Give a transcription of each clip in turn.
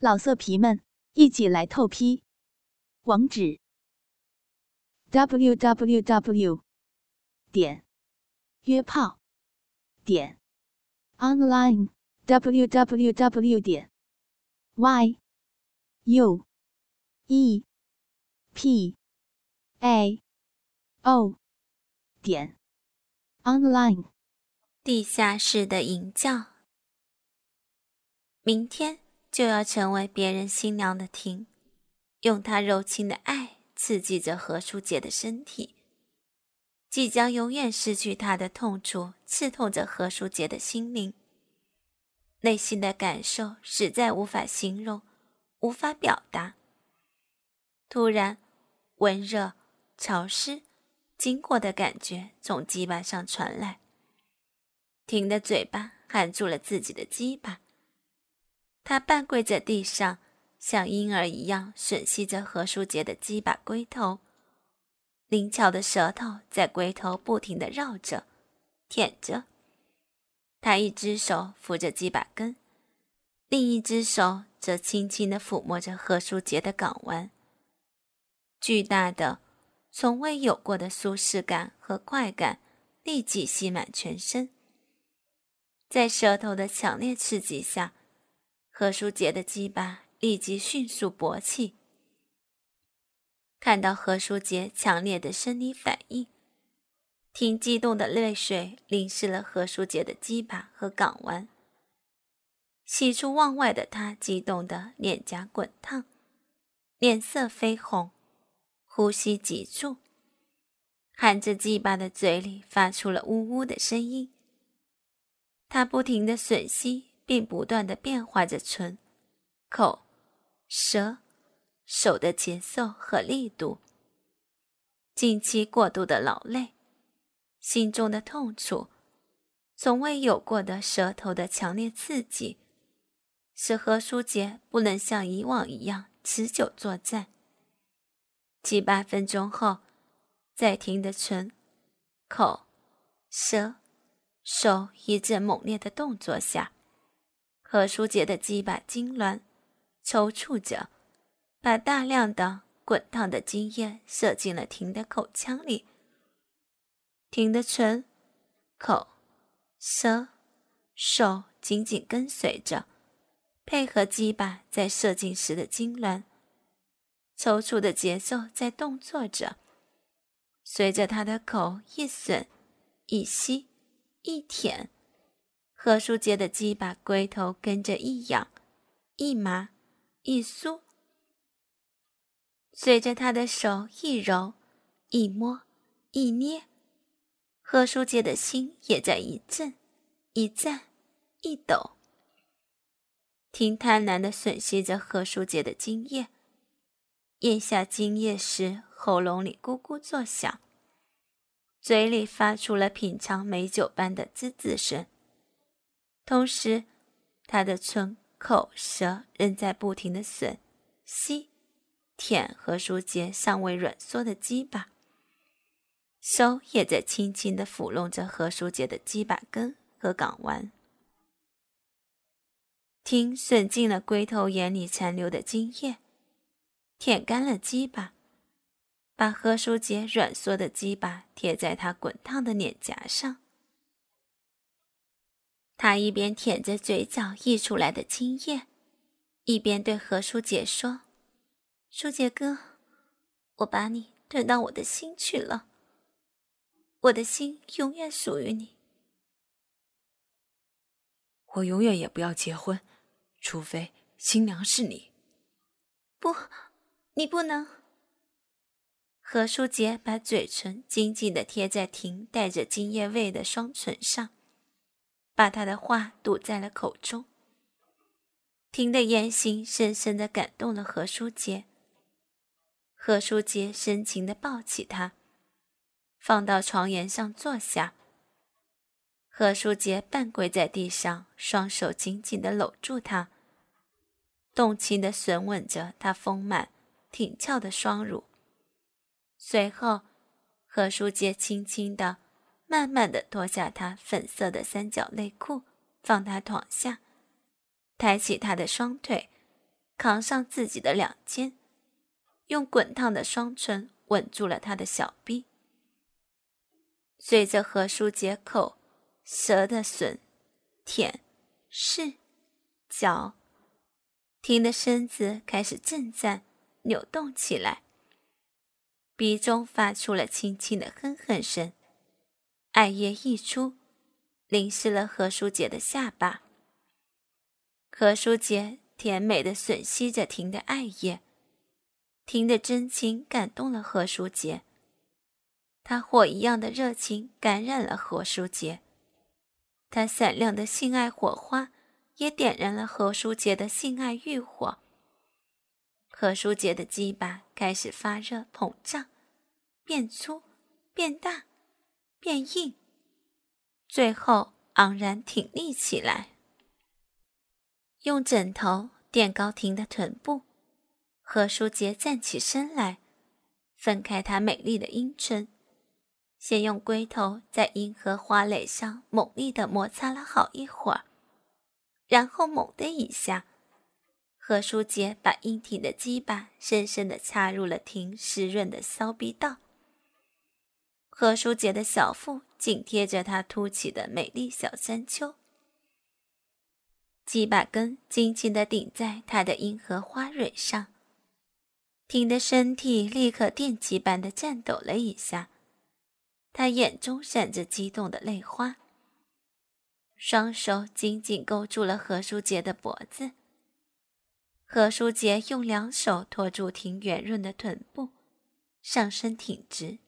老色皮们，一起来透批！网址：w w w 点约炮点 online w w w 点 y u e p a o 点 online。地下室的淫叫，明天。就要成为别人新娘的婷，用她柔情的爱刺激着何书杰的身体，即将永远失去他的痛楚刺痛着何书杰的心灵。内心的感受实在无法形容，无法表达。突然，温热、潮湿、经过的感觉从鸡巴上传来，婷的嘴巴含住了自己的鸡巴。他半跪在地上，像婴儿一样吮吸着何书杰的鸡巴龟头，灵巧的舌头在龟头不停地绕着、舔着。他一只手扶着鸡巴根，另一只手则轻轻地抚摸着何书杰的睾丸。巨大的、从未有过的舒适感和快感立即吸满全身，在舌头的强烈刺激下。何书杰的鸡巴立即迅速勃起。看到何书杰强烈的生理反应，挺激动的泪水淋湿了何书杰的鸡巴和港湾。喜出望外的他激动的脸颊滚烫，脸色绯红，呼吸急促，含着鸡巴的嘴里发出了呜呜的声音。他不停的吮吸。并不断的变化着唇、口、舌、手的节奏和力度。近期过度的劳累，心中的痛楚，从未有过的舌头的强烈刺激，使何书杰不能像以往一样持久作战。七八分钟后，在停的唇、口、舌、手一阵猛烈的动作下。何书杰的鸡巴痉挛、抽搐着，把大量的滚烫的精液射进了婷的口腔里。婷的唇、口、舌、手紧紧跟随着，配合鸡巴在射精时的痉挛、抽搐的节奏在动作着。随着他的口一吮、一吸、一舔。何书杰的鸡把龟头跟着一痒、一麻、一酥，随着他的手一揉、一摸、一捏，何书杰的心也在一震、一颤、一抖。听贪婪的吮吸着何书杰的精液，咽下精液时，喉咙里咕咕作响，嘴里发出了品尝美酒般的滋滋声。同时，他的唇、口、舌仍在不停的吮、吸、舔何书杰尚未软缩的鸡巴，手也在轻轻的抚弄着何书杰的鸡巴根和港湾。听吮尽了龟头眼里残留的精液，舔干了鸡巴，把何书杰软缩的鸡巴贴在他滚烫的脸颊上。他一边舔着嘴角溢出来的精液，一边对何书杰说：“书杰哥，我把你吞到我的心去了，我的心永远属于你。我永远也不要结婚，除非新娘是你。不，你不能。”何书杰把嘴唇紧紧的贴在婷带着精液味的双唇上。把他的话堵在了口中。听的言行深深的感动了何书杰。何书杰深情的抱起她，放到床沿上坐下。何书杰半跪在地上，双手紧紧的搂住她，动情的吮吻着她丰满挺翘的双乳。随后，何书杰轻轻的。慢慢的脱下他粉色的三角内裤，放他躺下，抬起他的双腿，扛上自己的两肩，用滚烫的双唇吻住了他的小臂。随着何书杰口舌的吮、舔、舐、嚼，婷的身子开始震颤、扭动起来，鼻中发出了轻轻的哼哼声，艾叶溢出。淋湿了何书杰的下巴。何书杰甜美的吮吸着婷的艾叶，婷的真情感动了何书杰。他火一样的热情感染了何书杰，他闪亮的性爱火花也点燃了何书杰的性爱欲火。何书杰的鸡巴开始发热膨胀，变粗，变大，变硬。最后昂然挺立起来，用枕头垫高婷的臀部。何书杰站起身来，分开她美丽的阴唇，先用龟头在阴核花蕾上猛力的摩擦了好一会儿，然后猛的一下，何书杰把硬挺的鸡巴深深的插入了婷湿润的骚逼道。何书杰的小腹紧贴着她凸起的美丽小山丘，鸡巴根紧紧地顶在她的阴核花蕊上，婷的身体立刻电击般的颤抖了一下，她眼中闪着激动的泪花，双手紧紧勾住了何书杰的脖子。何书杰用两手托住婷圆润的臀部，上身挺直。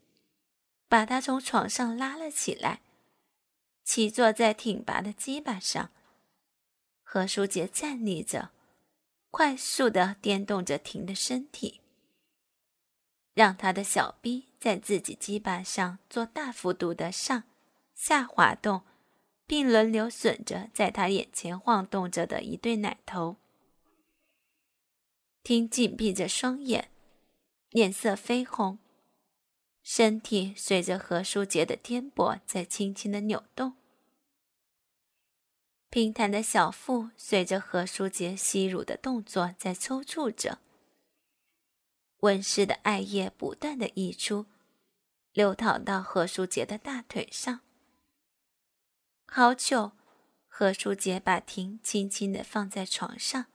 把他从床上拉了起来，骑坐在挺拔的鸡巴上。何书杰站立着，快速的颠动着婷的身体，让他的小臂在自己鸡巴上做大幅度的上下滑动，并轮流吮着在他眼前晃动着的一对奶头。婷紧闭着双眼，脸色绯红。身体随着何书杰的颠簸在轻轻的扭动，平坦的小腹随着何书杰吸乳的动作在抽搐着，温湿的艾叶不断的溢出，流淌到何书杰的大腿上。好久，何书杰把婷轻轻的放在床上，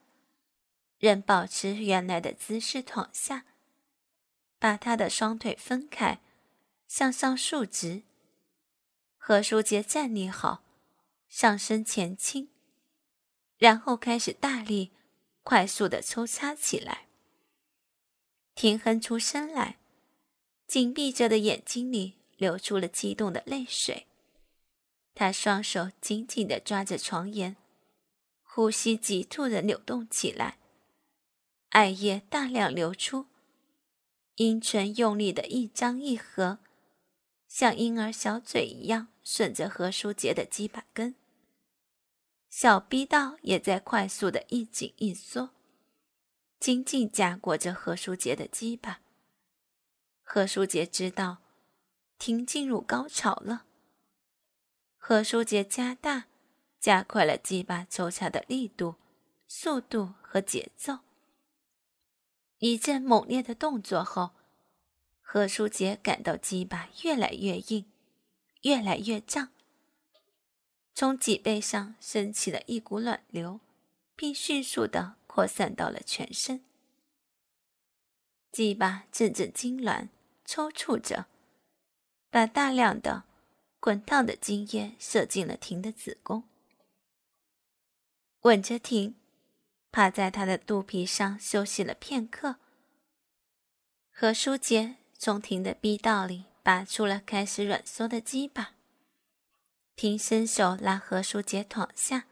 仍保持原来的姿势躺下。把他的双腿分开，向上竖直。何书杰站立好，上身前倾，然后开始大力、快速的抽插起来。婷哼出声来，紧闭着的眼睛里流出了激动的泪水。他双手紧紧的抓着床沿，呼吸急促的扭动起来，艾叶大量流出。阴唇用力的一张一合，像婴儿小嘴一样顺着何书杰的鸡巴根，小逼道也在快速的一紧一缩，紧紧夹裹着何书杰的鸡巴。何书杰知道，婷进入高潮了。何书杰加大、加快了鸡巴抽插的力度、速度和节奏。一阵猛烈的动作后，何书杰感到鸡巴越来越硬，越来越胀，从脊背上升起了一股暖流，并迅速的扩散到了全身。鸡巴阵阵痉挛，抽搐着，把大量的滚烫的精液射进了婷的子宫。吻着婷。趴在他的肚皮上休息了片刻，何书杰从婷的逼道里拔出了开始软缩的鸡巴。婷伸手拉何书杰躺下，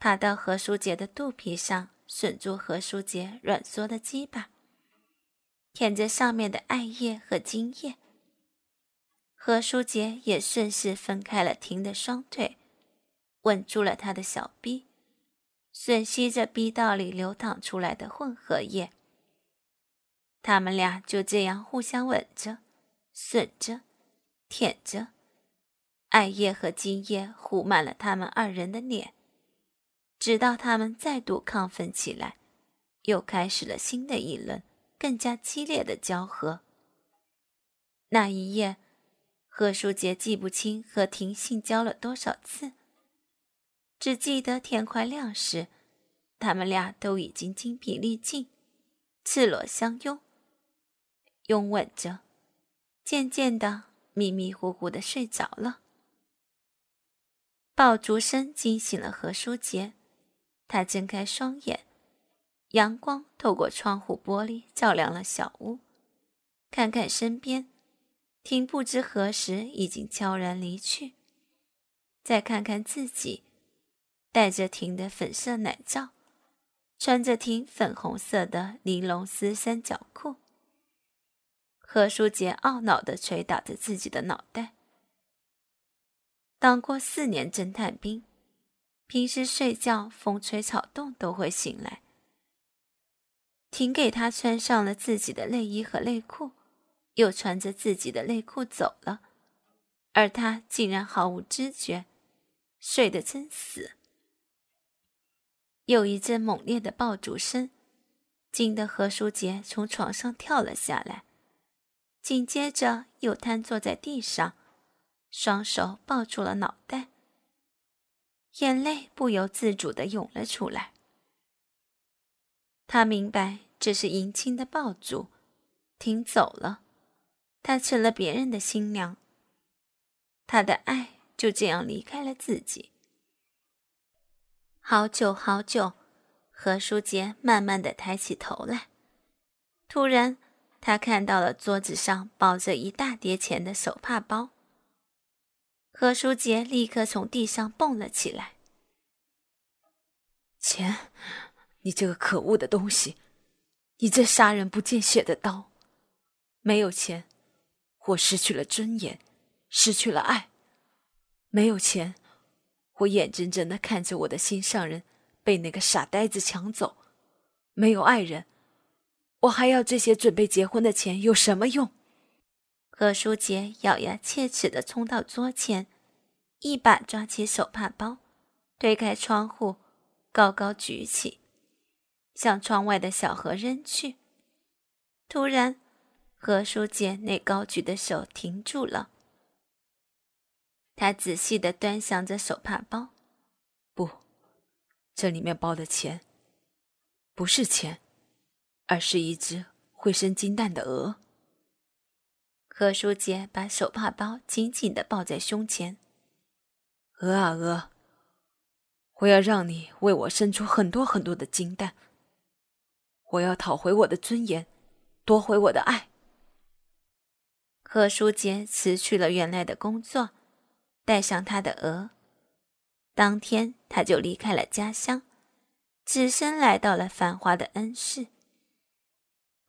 爬到何书杰的肚皮上，吮住何书杰软缩的鸡巴，舔着上面的艾叶和精液。何书杰也顺势分开了婷的双腿，吻住了他的小臂。吮吸着逼道里流淌出来的混合液，他们俩就这样互相吻着、吮着、舔着，艾叶和金叶糊满了他们二人的脸，直到他们再度亢奋起来，又开始了新的一轮更加激烈的交合。那一夜，贺书杰记不清和婷性交了多少次，只记得天快亮时，他们俩都已经精疲力尽，赤裸相拥，拥吻着，渐渐的迷迷糊糊的睡着了。爆竹声惊醒了何书杰，他睁开双眼，阳光透过窗户玻璃照亮了小屋，看看身边，听不知何时已经悄然离去，再看看自己，戴着婷的粉色奶罩，穿着婷粉红色的尼龙丝三角裤，何书杰懊恼地捶打着自己的脑袋。当过四年侦探兵，平时睡觉风吹草动都会醒来。婷给他穿上了自己的内衣和内裤，又穿着自己的内裤走了，而他竟然毫无知觉，睡得真死。有一阵猛烈的爆竹声，惊得何书杰从床上跳了下来，紧接着又瘫坐在地上。双手抱住了脑袋，眼泪不由自主的涌了出来。他明白这是迎亲的爆竹，停走了，他成了别人的新娘。他的爱就这样离开了自己。好久好久，何书杰慢慢的抬起头来，突然，他看到了桌子上抱着一大叠钱的手帕包。何书杰立刻从地上蹦了起来。钱，你这个可恶的东西！你这杀人不见血的刀！没有钱，我失去了尊严，失去了爱。没有钱，我眼睁睁的看着我的心上人被那个傻呆子抢走。没有爱人，我还要这些准备结婚的钱有什么用？何书杰咬牙切齿的冲到桌前，一把抓起手帕包，推开窗户，高高举起，向窗外的小河扔去。突然，何书杰那高举的手停住了。他仔细的端详着手帕包，不，这里面包的钱，不是钱，而是一只会生金蛋的鹅。何书杰把手帕包紧紧的抱在胸前。鹅啊鹅，我要让你为我生出很多很多的金蛋。我要讨回我的尊严，夺回我的爱。何书杰辞去了原来的工作，带上他的鹅，当天他就离开了家乡，只身来到了繁华的恩市。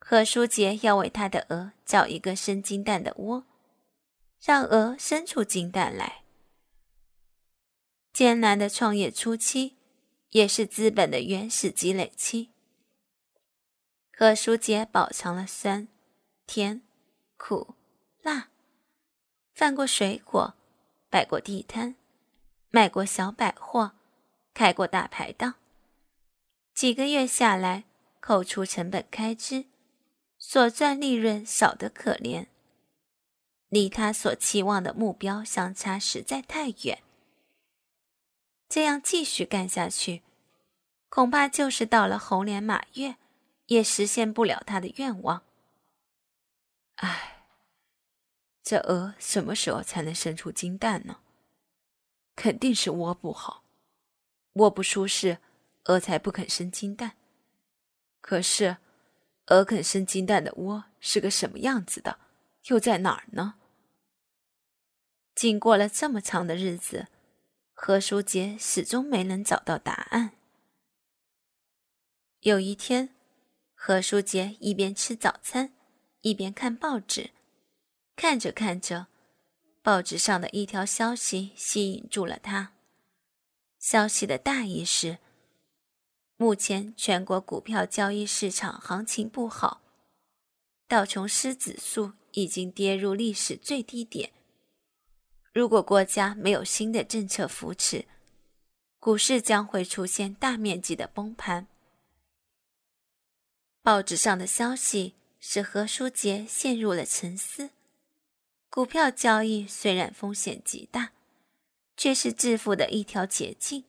何书杰要为他的鹅找一个生金蛋的窝，让鹅生出金蛋来。艰难的创业初期，也是资本的原始积累期。何书杰饱尝了酸、甜、苦、辣，犯过水果，摆过地摊，卖过小百货，开过大排档。几个月下来，扣除成本开支。所赚利润少得可怜，离他所期望的目标相差实在太远。这样继续干下去，恐怕就是到了猴年马月，也实现不了他的愿望。唉，这鹅什么时候才能生出金蛋呢？肯定是窝不好，窝不舒适，鹅才不肯生金蛋。可是。鹅肯生金蛋的窝是个什么样子的？又在哪儿呢？经过了这么长的日子，何书杰始终没能找到答案。有一天，何书杰一边吃早餐，一边看报纸，看着看着，报纸上的一条消息吸引住了他。消息的大意是。目前全国股票交易市场行情不好，道琼斯指数已经跌入历史最低点。如果国家没有新的政策扶持，股市将会出现大面积的崩盘。报纸上的消息使何书杰陷入了沉思。股票交易虽然风险极大，却是致富的一条捷径。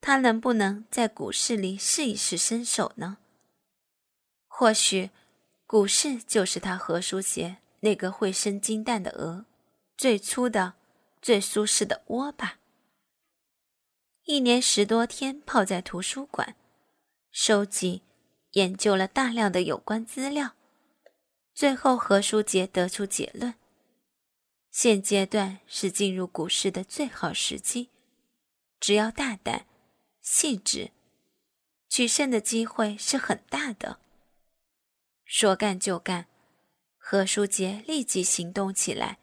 他能不能在股市里试一试身手呢？或许，股市就是他何书杰那个会生金蛋的鹅最初的、最舒适的窝吧。一年十多天泡在图书馆，收集、研究了大量的有关资料，最后何书杰得出结论。现阶段是进入股市的最好时机，只要大胆、细致，取胜的机会是很大的。说干就干，何书杰立即行动起来，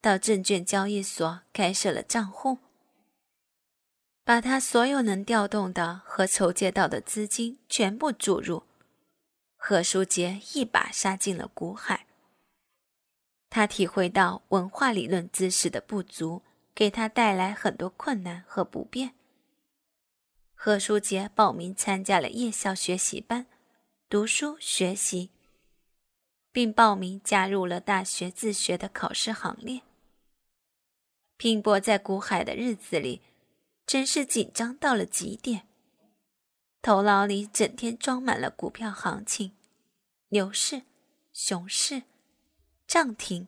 到证券交易所开设了账户，把他所有能调动的和筹借到的资金全部注入。何书杰一把杀进了股海。他体会到文化理论知识的不足，给他带来很多困难和不便。何书杰报名参加了夜校学习班，读书学习，并报名加入了大学自学的考试行列。拼搏在股海的日子里，真是紧张到了极点，头脑里整天装满了股票行情、牛市、熊市。涨停、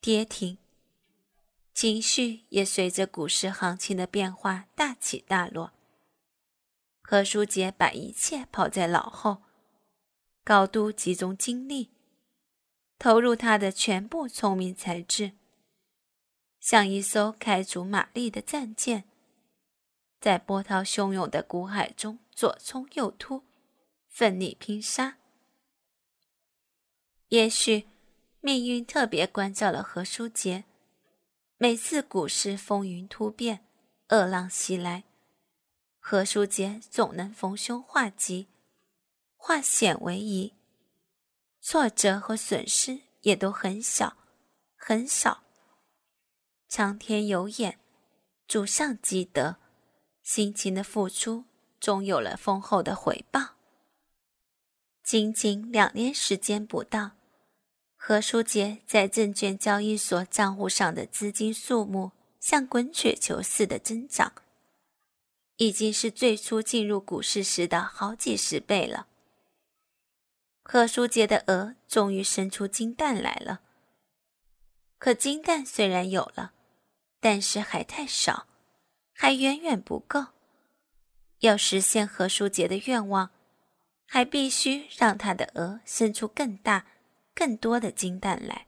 跌停，情绪也随着股市行情的变化大起大落。何书杰把一切抛在脑后，高度集中精力，投入他的全部聪明才智，像一艘开足马力的战舰，在波涛汹涌的股海中左冲右突，奋力拼杀。也许。命运特别关照了何书杰。每次股市风云突变、恶浪袭来，何书杰总能逢凶化吉，化险为夷，挫折和损失也都很小很少。苍天有眼，主上积德，辛勤的付出终有了丰厚的回报。仅仅两年时间不到。何书杰在证券交易所账户上的资金数目像滚雪球似的增长，已经是最初进入股市时的好几十倍了。何书杰的鹅终于生出金蛋来了。可金蛋虽然有了，但是还太少，还远远不够。要实现何书杰的愿望，还必须让他的鹅生出更大。更多的金蛋来。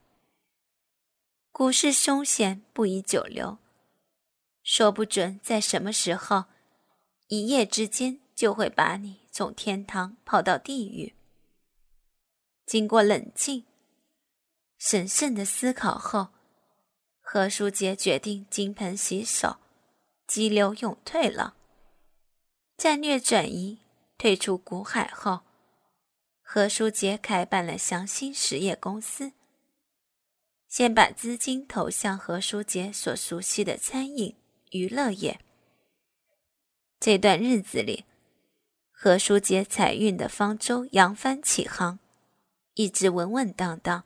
股市凶险，不宜久留，说不准在什么时候，一夜之间就会把你从天堂抛到地狱。经过冷静、审慎的思考后，何书杰决定金盆洗手，急流勇退了。战略转移，退出股海后。何书杰开办了祥兴实业公司，先把资金投向何书杰所熟悉的餐饮娱乐业。这段日子里，何书杰财运的方舟扬帆起航，一直稳稳当当，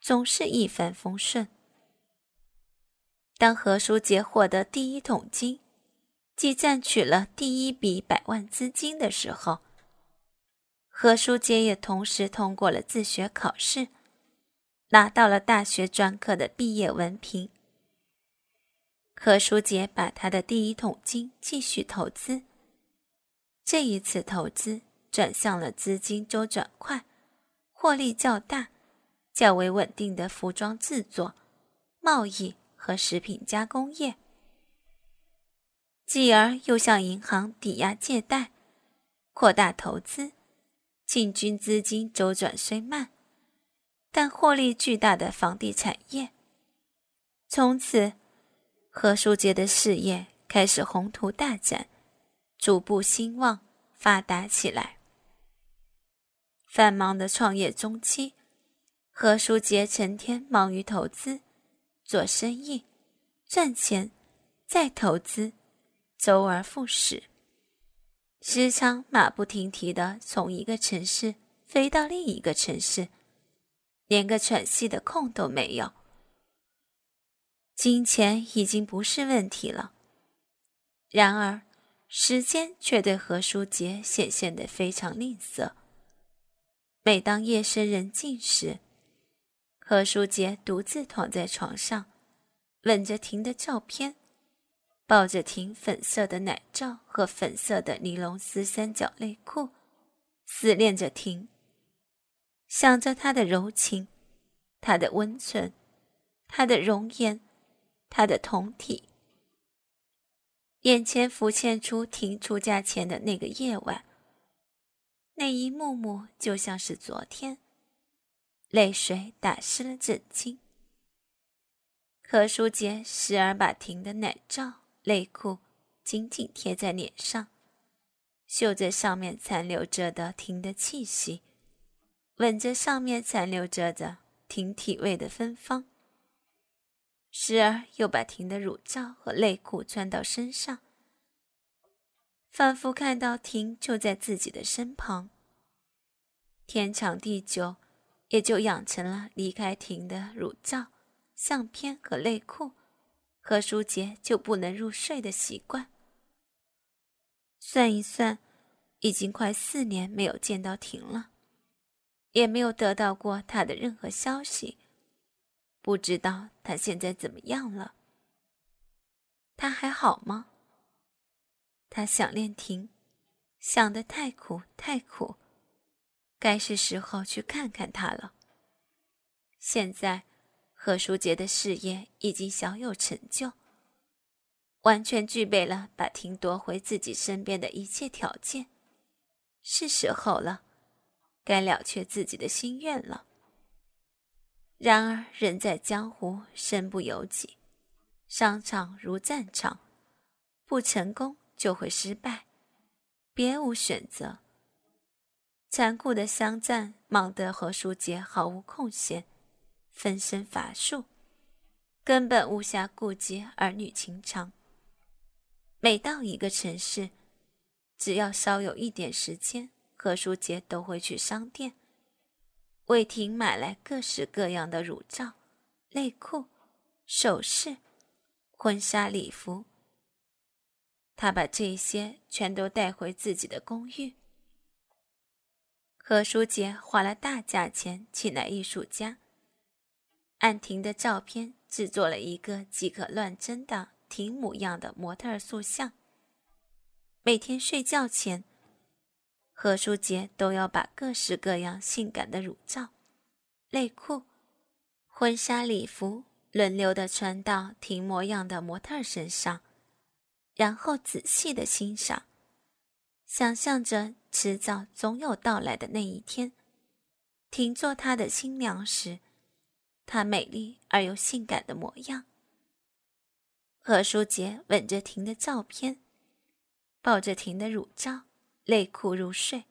总是一帆风顺。当何书杰获得第一桶金，即赚取了第一笔百万资金的时候，何书杰也同时通过了自学考试，拿到了大学专科的毕业文凭。何书杰把他的第一桶金继续投资，这一次投资转向了资金周转快、获利较大、较为稳定的服装制作、贸易和食品加工业，继而又向银行抵押借贷，扩大投资。进军资金周转虽慢，但获利巨大的房地产业。从此，何书杰的事业开始宏图大展，逐步兴旺发达起来。繁忙的创业中期，何书杰成天忙于投资、做生意、赚钱，再投资，周而复始。时常马不停蹄的从一个城市飞到另一个城市，连个喘息的空都没有。金钱已经不是问题了，然而时间却对何书杰显现得非常吝啬。每当夜深人静时，何书杰独自躺在床上，吻着婷的照片，抱着婷粉色的奶罩和粉色的尼龙丝三角内裤，思念着婷，想着她的柔情，她的温存，她的容颜。他的酮体，眼前浮现出婷出嫁前的那个夜晚，那一幕幕就像是昨天，泪水打湿了枕巾。何书杰时而把婷的奶罩、内裤紧紧贴在脸上，嗅着上面残留着的婷的气息，闻着上面残留着的婷体味的芬芳。时而又把婷的乳罩和内裤穿到身上，仿佛看到婷就在自己的身旁。天长地久，也就养成了离开婷的乳罩、相片和内裤，何书杰就不能入睡的习惯。算一算，已经快四年没有见到婷了，也没有得到过她的任何消息。不知道他现在怎么样了？他还好吗？他想念婷，想得太苦太苦，该是时候去看看他了。现在何书杰的事业已经小有成就，完全具备了把婷夺回自己身边的一切条件，是时候了，该了却自己的心愿了。然而，人在江湖，身不由己。商场如战场，不成功就会失败，别无选择。残酷的商战，忙得何书杰毫无空闲，分身乏术，根本无暇顾及儿女情长。每到一个城市，只要稍有一点时间，何书杰都会去商店。为婷买来各式各样的乳罩、内裤、首饰、婚纱礼服。他把这些全都带回自己的公寓。何书杰花了大价钱请来艺术家，按婷的照片制作了一个即可乱真的婷模样的模特塑像。每天睡觉前。何书杰都要把各式各样性感的乳罩、内裤、婚纱礼服轮流的穿到婷模样的模特身上，然后仔细的欣赏，想象着迟早总有到来的那一天，婷做他的新娘时，她美丽而又性感的模样。何书杰吻着婷的照片，抱着婷的乳罩。泪裤入睡，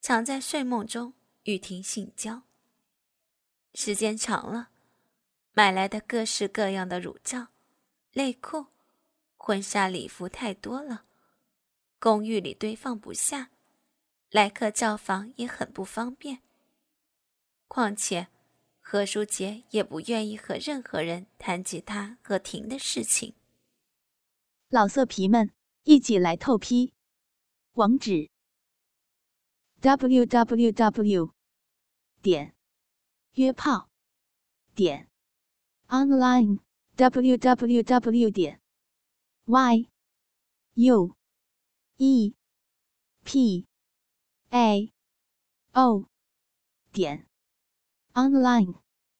常在睡梦中与婷性交。时间长了，买来的各式各样的乳罩、内裤、婚纱礼服太多了，公寓里堆放不下，来客造访也很不方便。况且，何书杰也不愿意和任何人谈及他和婷的事情。老色皮们，一起来透批！网址：w w w 点约炮点 online w w w 点 y u e p a o 点 online。